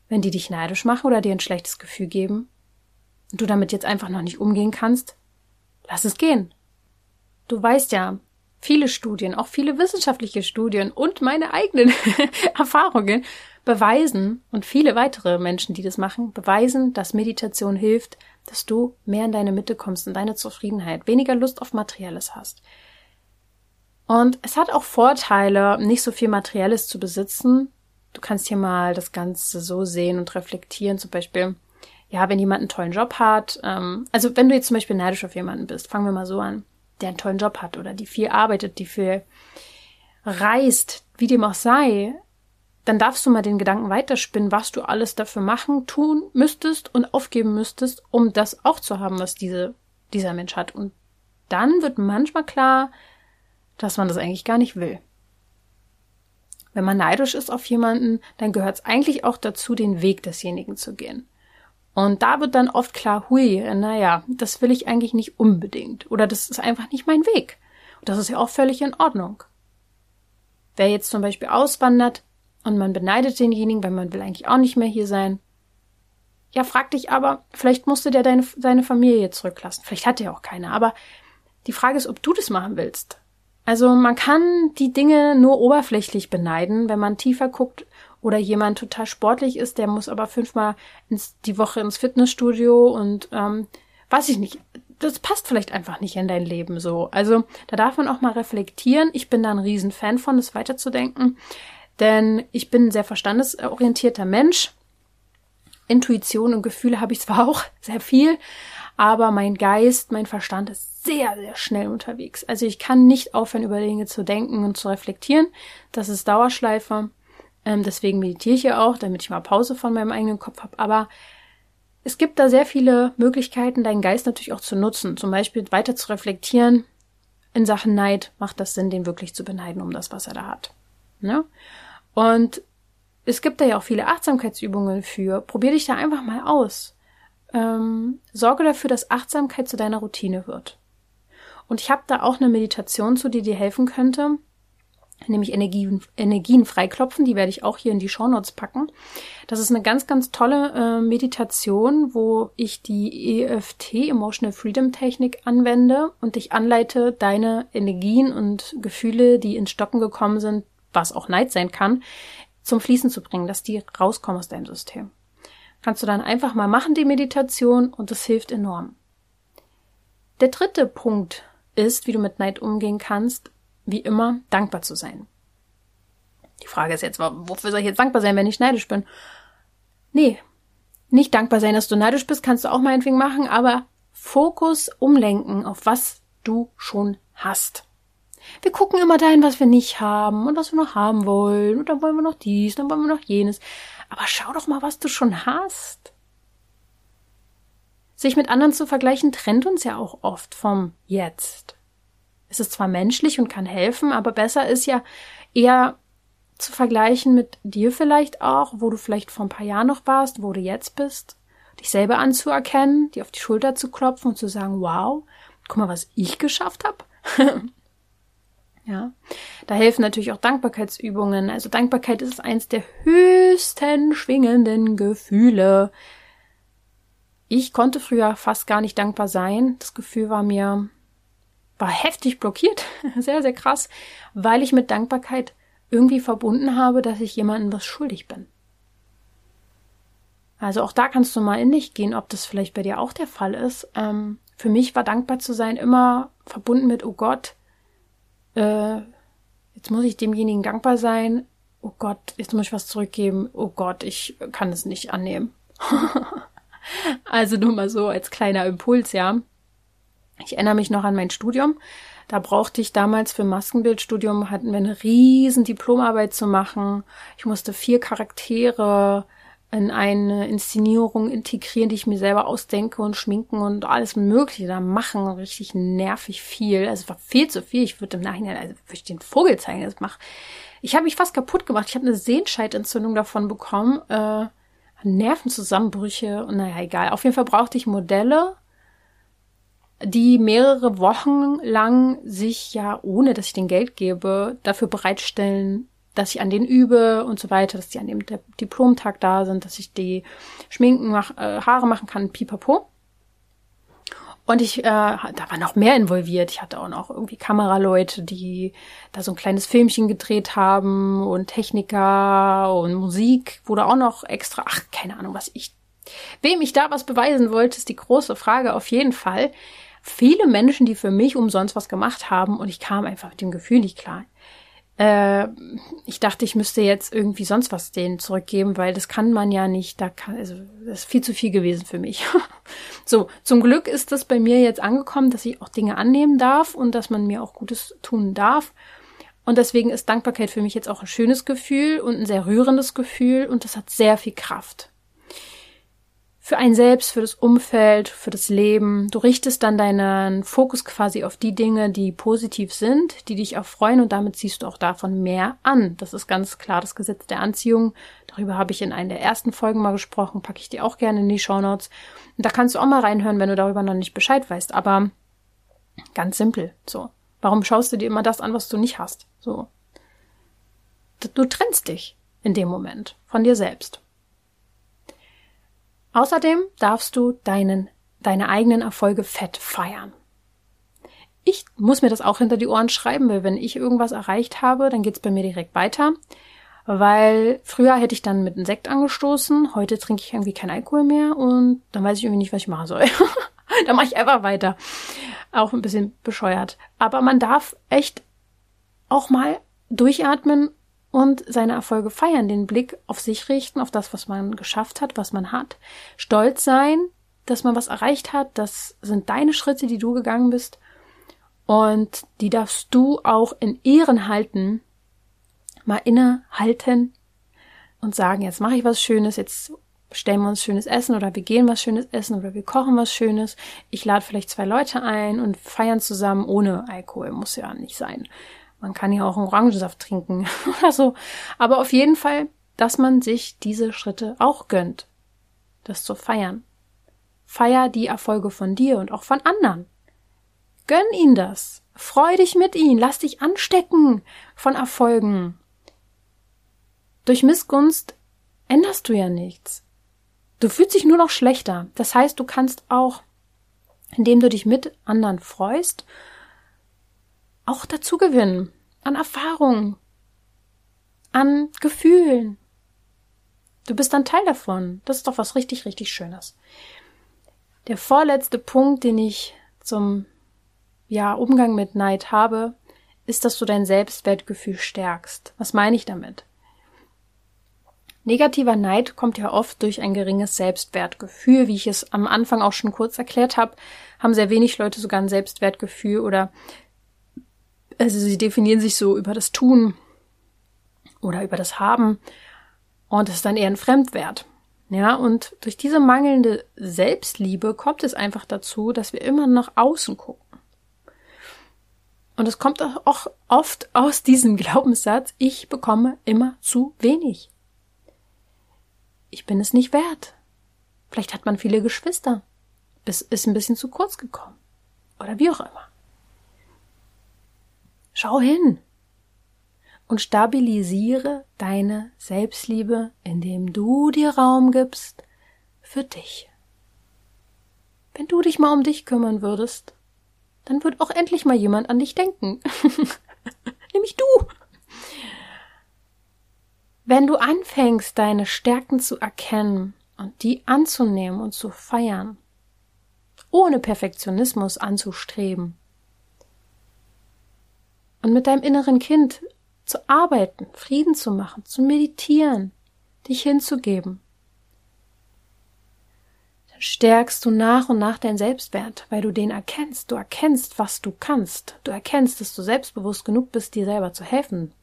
Wenn die dich neidisch machen oder dir ein schlechtes Gefühl geben und du damit jetzt einfach noch nicht umgehen kannst, lass es gehen. Du weißt ja, viele Studien, auch viele wissenschaftliche Studien und meine eigenen Erfahrungen beweisen und viele weitere Menschen, die das machen, beweisen, dass Meditation hilft, dass du mehr in deine Mitte kommst, in deine Zufriedenheit, weniger Lust auf Materielles hast. Und es hat auch Vorteile, nicht so viel Materielles zu besitzen. Du kannst hier mal das Ganze so sehen und reflektieren. Zum Beispiel, ja, wenn jemand einen tollen Job hat, ähm, also wenn du jetzt zum Beispiel neidisch auf jemanden bist, fangen wir mal so an, der einen tollen Job hat oder die viel arbeitet, die viel reist, wie dem auch sei, dann darfst du mal den Gedanken weiterspinnen, was du alles dafür machen, tun müsstest und aufgeben müsstest, um das auch zu haben, was diese, dieser Mensch hat. Und dann wird manchmal klar, dass man das eigentlich gar nicht will. Wenn man neidisch ist auf jemanden, dann gehört es eigentlich auch dazu, den Weg desjenigen zu gehen. Und da wird dann oft klar, hui, naja, das will ich eigentlich nicht unbedingt. Oder das ist einfach nicht mein Weg. Und das ist ja auch völlig in Ordnung. Wer jetzt zum Beispiel auswandert und man beneidet denjenigen, weil man will eigentlich auch nicht mehr hier sein. Ja, frag dich aber, vielleicht musste der deine, seine Familie zurücklassen. Vielleicht hat er auch keine. Aber die Frage ist, ob du das machen willst. Also man kann die Dinge nur oberflächlich beneiden, wenn man tiefer guckt oder jemand total sportlich ist, der muss aber fünfmal ins, die Woche ins Fitnessstudio und ähm, weiß ich nicht, das passt vielleicht einfach nicht in dein Leben so. Also da darf man auch mal reflektieren. Ich bin da ein Riesenfan von, das weiterzudenken, denn ich bin ein sehr verstandesorientierter Mensch. Intuition und Gefühle habe ich zwar auch sehr viel, aber mein Geist, mein Verstand ist sehr, sehr schnell unterwegs. Also ich kann nicht aufhören, über Dinge zu denken und zu reflektieren. Das ist Dauerschleife. Ähm, deswegen meditiere ich ja auch, damit ich mal Pause von meinem eigenen Kopf habe. Aber es gibt da sehr viele Möglichkeiten, deinen Geist natürlich auch zu nutzen. Zum Beispiel weiter zu reflektieren. In Sachen Neid macht das Sinn, den wirklich zu beneiden um das, was er da hat. Ne? Und es gibt da ja auch viele Achtsamkeitsübungen für. Probier dich da einfach mal aus. Ähm, sorge dafür, dass Achtsamkeit zu deiner Routine wird. Und ich habe da auch eine Meditation zu, die dir helfen könnte, nämlich Energien, Energien freiklopfen. Die werde ich auch hier in die Shownotes packen. Das ist eine ganz, ganz tolle äh, Meditation, wo ich die EFT, Emotional Freedom Technik, anwende und dich anleite, deine Energien und Gefühle, die ins Stocken gekommen sind, was auch Neid sein kann, zum Fließen zu bringen, dass die rauskommen aus deinem System. Kannst du dann einfach mal machen, die Meditation, und das hilft enorm. Der dritte Punkt ist, wie du mit Neid umgehen kannst, wie immer, dankbar zu sein. Die Frage ist jetzt, wofür soll ich jetzt dankbar sein, wenn ich neidisch bin? Nee, nicht dankbar sein, dass du neidisch bist, kannst du auch meinetwegen machen, aber Fokus umlenken auf was du schon hast. Wir gucken immer dahin, was wir nicht haben und was wir noch haben wollen. Und dann wollen wir noch dies, dann wollen wir noch jenes. Aber schau doch mal, was du schon hast. Sich mit anderen zu vergleichen, trennt uns ja auch oft vom Jetzt. Es ist zwar menschlich und kann helfen, aber besser ist ja eher zu vergleichen mit dir vielleicht auch, wo du vielleicht vor ein paar Jahren noch warst, wo du jetzt bist, dich selber anzuerkennen, dir auf die Schulter zu klopfen und zu sagen, wow, guck mal, was ich geschafft habe. Ja, da helfen natürlich auch Dankbarkeitsübungen. Also Dankbarkeit ist eins der höchsten schwingenden Gefühle. Ich konnte früher fast gar nicht dankbar sein. Das Gefühl war mir, war heftig blockiert. sehr, sehr krass, weil ich mit Dankbarkeit irgendwie verbunden habe, dass ich jemandem was schuldig bin. Also auch da kannst du mal in dich gehen, ob das vielleicht bei dir auch der Fall ist. Ähm, für mich war dankbar zu sein immer verbunden mit, oh Gott, äh, jetzt muss ich demjenigen dankbar sein. Oh Gott, jetzt muss ich was zurückgeben. Oh Gott, ich kann es nicht annehmen. also nur mal so als kleiner Impuls, ja. Ich erinnere mich noch an mein Studium. Da brauchte ich damals für Maskenbildstudium, hatten wir eine riesen Diplomarbeit zu machen. Ich musste vier Charaktere in eine Inszenierung integrieren, die ich mir selber ausdenke und schminken und alles Mögliche da machen. Richtig nervig viel. Also es war viel zu viel. Ich würde im Nachhinein, also würde ich den Vogel zeigen, das mache. Ich habe mich fast kaputt gemacht. Ich habe eine Sehenscheidentzündung davon bekommen. Äh, Nervenzusammenbrüche und naja, egal. Auf jeden Fall brauchte ich Modelle, die mehrere Wochen lang sich ja, ohne dass ich den Geld gebe, dafür bereitstellen, dass ich an denen übe und so weiter, dass die an dem Diplomtag da sind, dass ich die Schminken mach, äh, Haare machen kann, pipapo. Und ich, äh, da war noch mehr involviert. Ich hatte auch noch irgendwie Kameraleute, die da so ein kleines Filmchen gedreht haben und Techniker und Musik wurde auch noch extra, ach, keine Ahnung, was ich, wem ich da was beweisen wollte, ist die große Frage auf jeden Fall. Viele Menschen, die für mich umsonst was gemacht haben und ich kam einfach mit dem Gefühl nicht klar äh, ich dachte, ich müsste jetzt irgendwie sonst was denen zurückgeben, weil das kann man ja nicht. Da kann, also das ist viel zu viel gewesen für mich. so, zum Glück ist das bei mir jetzt angekommen, dass ich auch Dinge annehmen darf und dass man mir auch Gutes tun darf. Und deswegen ist Dankbarkeit für mich jetzt auch ein schönes Gefühl und ein sehr rührendes Gefühl und das hat sehr viel Kraft für ein selbst, für das Umfeld, für das Leben. Du richtest dann deinen Fokus quasi auf die Dinge, die positiv sind, die dich auch freuen und damit ziehst du auch davon mehr an. Das ist ganz klar das Gesetz der Anziehung. Darüber habe ich in einer der ersten Folgen mal gesprochen, packe ich dir auch gerne in die Show Notes. Und da kannst du auch mal reinhören, wenn du darüber noch nicht Bescheid weißt. Aber ganz simpel, so. Warum schaust du dir immer das an, was du nicht hast? So. Du trennst dich in dem Moment von dir selbst. Außerdem darfst du deinen, deine eigenen Erfolge fett feiern. Ich muss mir das auch hinter die Ohren schreiben, weil wenn ich irgendwas erreicht habe, dann geht's bei mir direkt weiter. Weil früher hätte ich dann mit einem Sekt angestoßen, heute trinke ich irgendwie kein Alkohol mehr und dann weiß ich irgendwie nicht, was ich machen soll. dann mache ich einfach weiter. Auch ein bisschen bescheuert. Aber man darf echt auch mal durchatmen und seine Erfolge feiern, den Blick auf sich richten, auf das, was man geschafft hat, was man hat. Stolz sein, dass man was erreicht hat. Das sind deine Schritte, die du gegangen bist. Und die darfst du auch in Ehren halten, mal innehalten und sagen, jetzt mache ich was Schönes, jetzt stellen wir uns schönes Essen oder wir gehen was Schönes essen oder wir kochen was Schönes. Ich lade vielleicht zwei Leute ein und feiern zusammen ohne Alkohol. Muss ja nicht sein. Man kann ja auch einen Orangensaft trinken oder so. Aber auf jeden Fall, dass man sich diese Schritte auch gönnt. Das zu feiern. Feier die Erfolge von dir und auch von anderen. Gönn ihnen das. Freu dich mit ihnen. Lass dich anstecken von Erfolgen. Durch Missgunst änderst du ja nichts. Du fühlst dich nur noch schlechter. Das heißt, du kannst auch, indem du dich mit anderen freust, auch dazu gewinnen. An Erfahrungen. An Gefühlen. Du bist ein Teil davon. Das ist doch was richtig, richtig Schönes. Der vorletzte Punkt, den ich zum ja, Umgang mit Neid habe, ist, dass du dein Selbstwertgefühl stärkst. Was meine ich damit? Negativer Neid kommt ja oft durch ein geringes Selbstwertgefühl. Wie ich es am Anfang auch schon kurz erklärt habe, haben sehr wenig Leute sogar ein Selbstwertgefühl oder also sie definieren sich so über das Tun oder über das Haben und das ist dann eher ein Fremdwert. Ja, und durch diese mangelnde Selbstliebe kommt es einfach dazu, dass wir immer nach außen gucken. Und es kommt auch oft aus diesem Glaubenssatz, ich bekomme immer zu wenig ich bin es nicht wert. Vielleicht hat man viele Geschwister. Es ist ein bisschen zu kurz gekommen. Oder wie auch immer. Schau hin und stabilisiere deine Selbstliebe, indem du dir Raum gibst für dich. Wenn du dich mal um dich kümmern würdest, dann wird auch endlich mal jemand an dich denken. Nämlich du. Wenn du anfängst, deine Stärken zu erkennen und die anzunehmen und zu feiern, ohne Perfektionismus anzustreben und mit deinem inneren Kind zu arbeiten, Frieden zu machen, zu meditieren, dich hinzugeben, dann stärkst du nach und nach deinen Selbstwert, weil du den erkennst. Du erkennst, was du kannst. Du erkennst, dass du selbstbewusst genug bist, dir selber zu helfen,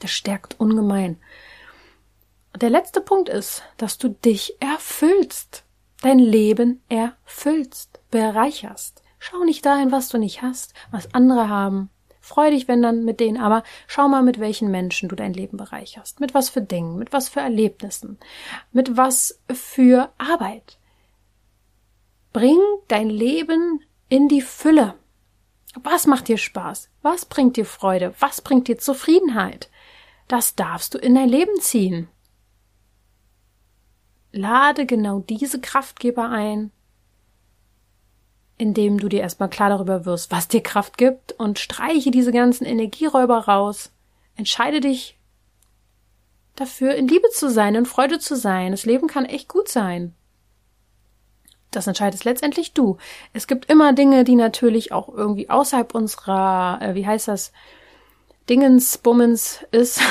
das stärkt ungemein. Und der letzte Punkt ist, dass du dich erfüllst, dein Leben erfüllst, bereicherst. Schau nicht dahin, was du nicht hast, was andere haben. Freu dich, wenn dann mit denen, aber schau mal, mit welchen Menschen du dein Leben bereicherst. Mit was für Dingen, mit was für Erlebnissen, mit was für Arbeit. Bring dein Leben in die Fülle. Was macht dir Spaß? Was bringt dir Freude? Was bringt dir Zufriedenheit? Das darfst du in dein Leben ziehen. Lade genau diese Kraftgeber ein, indem du dir erstmal klar darüber wirst, was dir Kraft gibt und streiche diese ganzen Energieräuber raus. Entscheide dich dafür, in Liebe zu sein, in Freude zu sein. Das Leben kann echt gut sein. Das entscheidest letztendlich du. Es gibt immer Dinge, die natürlich auch irgendwie außerhalb unserer, äh, wie heißt das, Dingensbummens ist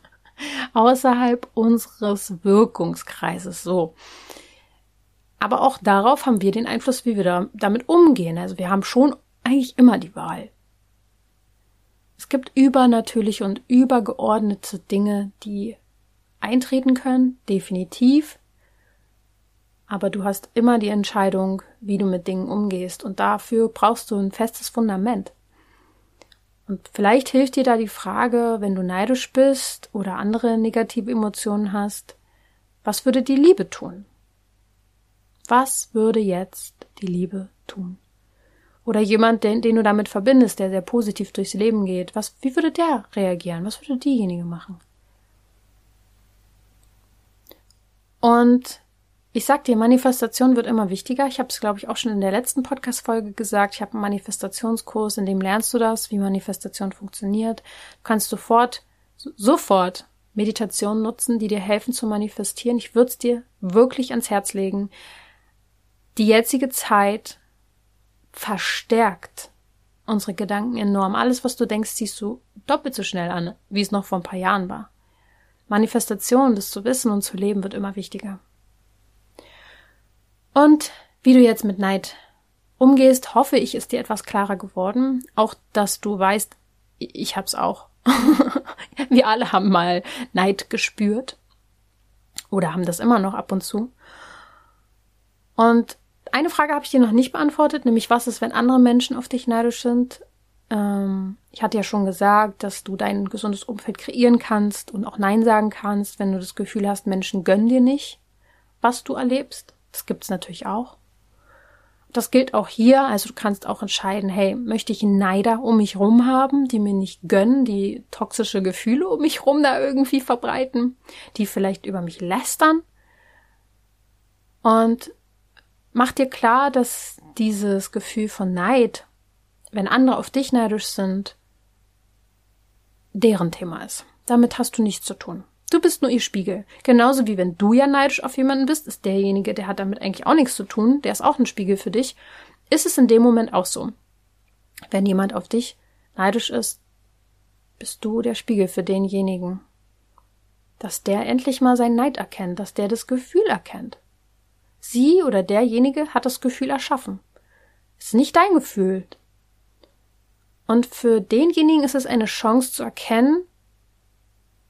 außerhalb unseres Wirkungskreises so. Aber auch darauf haben wir den Einfluss, wie wir da, damit umgehen. Also wir haben schon eigentlich immer die Wahl. Es gibt übernatürliche und übergeordnete Dinge, die eintreten können, definitiv. Aber du hast immer die Entscheidung, wie du mit Dingen umgehst. Und dafür brauchst du ein festes Fundament. Und vielleicht hilft dir da die Frage, wenn du neidisch bist oder andere negative Emotionen hast, was würde die Liebe tun? Was würde jetzt die Liebe tun? Oder jemand, den, den du damit verbindest, der sehr positiv durchs Leben geht, was, wie würde der reagieren? Was würde diejenige machen? Und ich sag dir, Manifestation wird immer wichtiger. Ich habe es, glaube ich, auch schon in der letzten Podcast-Folge gesagt. Ich habe einen Manifestationskurs, in dem lernst du das, wie Manifestation funktioniert. Du kannst sofort, sofort Meditation nutzen, die dir helfen zu manifestieren. Ich würde es dir wirklich ans Herz legen. Die jetzige Zeit verstärkt unsere Gedanken enorm. Alles, was du denkst, siehst du doppelt so schnell an, wie es noch vor ein paar Jahren war. Manifestation, das zu wissen und zu leben, wird immer wichtiger. Und wie du jetzt mit Neid umgehst, hoffe ich, ist dir etwas klarer geworden. Auch, dass du weißt, ich hab's auch. Wir alle haben mal Neid gespürt. Oder haben das immer noch ab und zu. Und eine Frage habe ich dir noch nicht beantwortet, nämlich was ist, wenn andere Menschen auf dich neidisch sind? Ähm, ich hatte ja schon gesagt, dass du dein gesundes Umfeld kreieren kannst und auch Nein sagen kannst, wenn du das Gefühl hast, Menschen gönnen dir nicht, was du erlebst. Das gibt's natürlich auch. Das gilt auch hier, also du kannst auch entscheiden, hey, möchte ich Neider um mich rum haben, die mir nicht gönnen, die toxische Gefühle um mich rum da irgendwie verbreiten, die vielleicht über mich lästern. Und mach dir klar, dass dieses Gefühl von Neid, wenn andere auf dich neidisch sind, deren Thema ist. Damit hast du nichts zu tun. Du bist nur ihr Spiegel. Genauso wie wenn du ja neidisch auf jemanden bist, ist derjenige, der hat damit eigentlich auch nichts zu tun, der ist auch ein Spiegel für dich, ist es in dem Moment auch so. Wenn jemand auf dich neidisch ist, bist du der Spiegel für denjenigen. Dass der endlich mal seinen Neid erkennt, dass der das Gefühl erkennt. Sie oder derjenige hat das Gefühl erschaffen. Es ist nicht dein Gefühl. Und für denjenigen ist es eine Chance zu erkennen,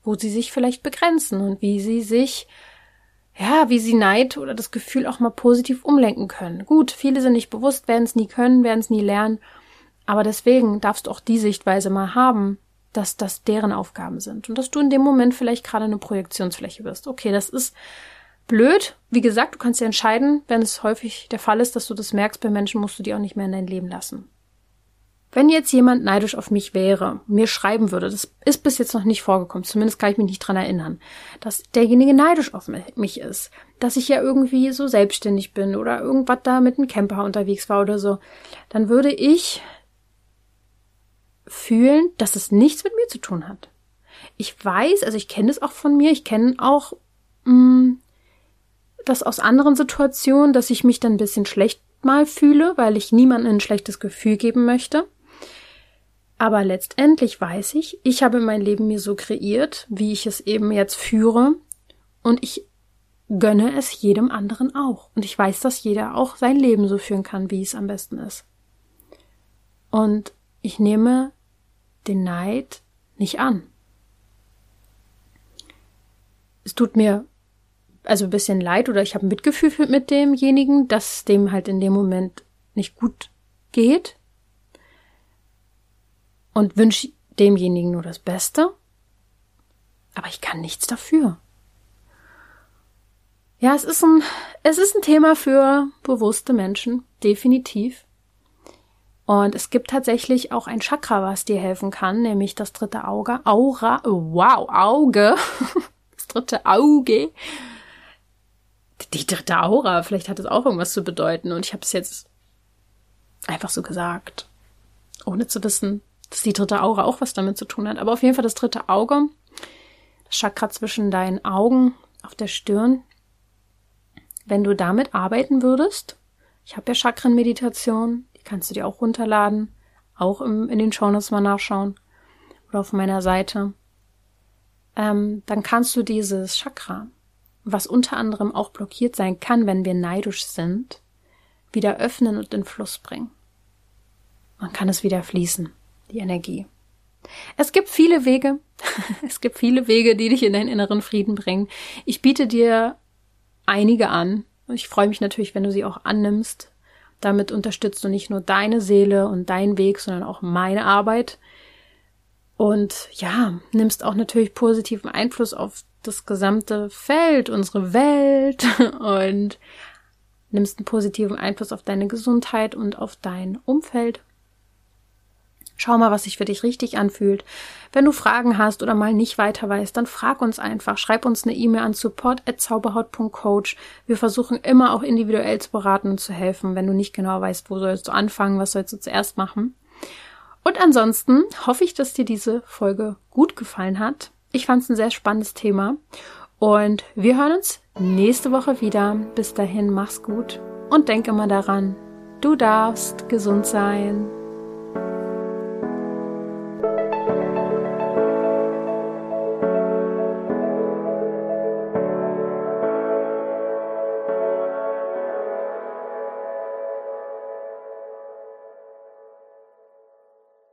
wo sie sich vielleicht begrenzen und wie sie sich, ja, wie sie Neid oder das Gefühl auch mal positiv umlenken können. Gut, viele sind nicht bewusst, werden es nie können, werden es nie lernen, aber deswegen darfst du auch die Sichtweise mal haben, dass das deren Aufgaben sind und dass du in dem Moment vielleicht gerade eine Projektionsfläche bist. Okay, das ist blöd. Wie gesagt, du kannst ja entscheiden, wenn es häufig der Fall ist, dass du das merkst bei Menschen, musst du die auch nicht mehr in dein Leben lassen. Wenn jetzt jemand neidisch auf mich wäre, mir schreiben würde, das ist bis jetzt noch nicht vorgekommen, zumindest kann ich mich nicht dran erinnern, dass derjenige neidisch auf mich ist, dass ich ja irgendwie so selbstständig bin oder irgendwas da mit einem Camper unterwegs war oder so, dann würde ich fühlen, dass es nichts mit mir zu tun hat. Ich weiß, also ich kenne es auch von mir, ich kenne auch mh, mm, das aus anderen Situationen, dass ich mich dann ein bisschen schlecht mal fühle, weil ich niemandem ein schlechtes Gefühl geben möchte. Aber letztendlich weiß ich, ich habe mein Leben mir so kreiert, wie ich es eben jetzt führe, und ich gönne es jedem anderen auch. Und ich weiß, dass jeder auch sein Leben so führen kann, wie es am besten ist. Und ich nehme den Neid nicht an. Es tut mir also ein bisschen leid oder ich habe Mitgefühl mit demjenigen, dass dem halt in dem Moment nicht gut geht und wünsche demjenigen nur das Beste. Aber ich kann nichts dafür. Ja, es ist ein, es ist ein Thema für bewusste Menschen, definitiv. Und es gibt tatsächlich auch ein Chakra, was dir helfen kann, nämlich das dritte Auge, Aura, wow, Auge, das dritte Auge. Die dritte Aura, vielleicht hat es auch irgendwas zu bedeuten und ich habe es jetzt einfach so gesagt, ohne zu wissen, dass die dritte Aura auch was damit zu tun hat. Aber auf jeden Fall das dritte Auge, das Chakra zwischen deinen Augen auf der Stirn. Wenn du damit arbeiten würdest, ich habe ja Chakrenmeditation, die kannst du dir auch runterladen, auch im, in den Shownotes mal nachschauen oder auf meiner Seite. Ähm, dann kannst du dieses Chakra, was unter anderem auch blockiert sein kann, wenn wir neidisch sind, wieder öffnen und in Fluss bringen. Man kann es wieder fließen die Energie. Es gibt viele Wege. es gibt viele Wege, die dich in deinen inneren Frieden bringen. Ich biete dir einige an. Ich freue mich natürlich, wenn du sie auch annimmst. Damit unterstützt du nicht nur deine Seele und deinen Weg, sondern auch meine Arbeit. Und ja, nimmst auch natürlich positiven Einfluss auf das gesamte Feld, unsere Welt und nimmst einen positiven Einfluss auf deine Gesundheit und auf dein Umfeld. Schau mal, was sich für dich richtig anfühlt. Wenn du Fragen hast oder mal nicht weiter weißt, dann frag uns einfach. Schreib uns eine E-Mail an support@zauberhaut.coach. Wir versuchen immer auch individuell zu beraten und zu helfen, wenn du nicht genau weißt, wo sollst du anfangen, was sollst du zuerst machen. Und ansonsten hoffe ich, dass dir diese Folge gut gefallen hat. Ich fand es ein sehr spannendes Thema und wir hören uns nächste Woche wieder. Bis dahin, mach's gut und denk immer daran, du darfst gesund sein.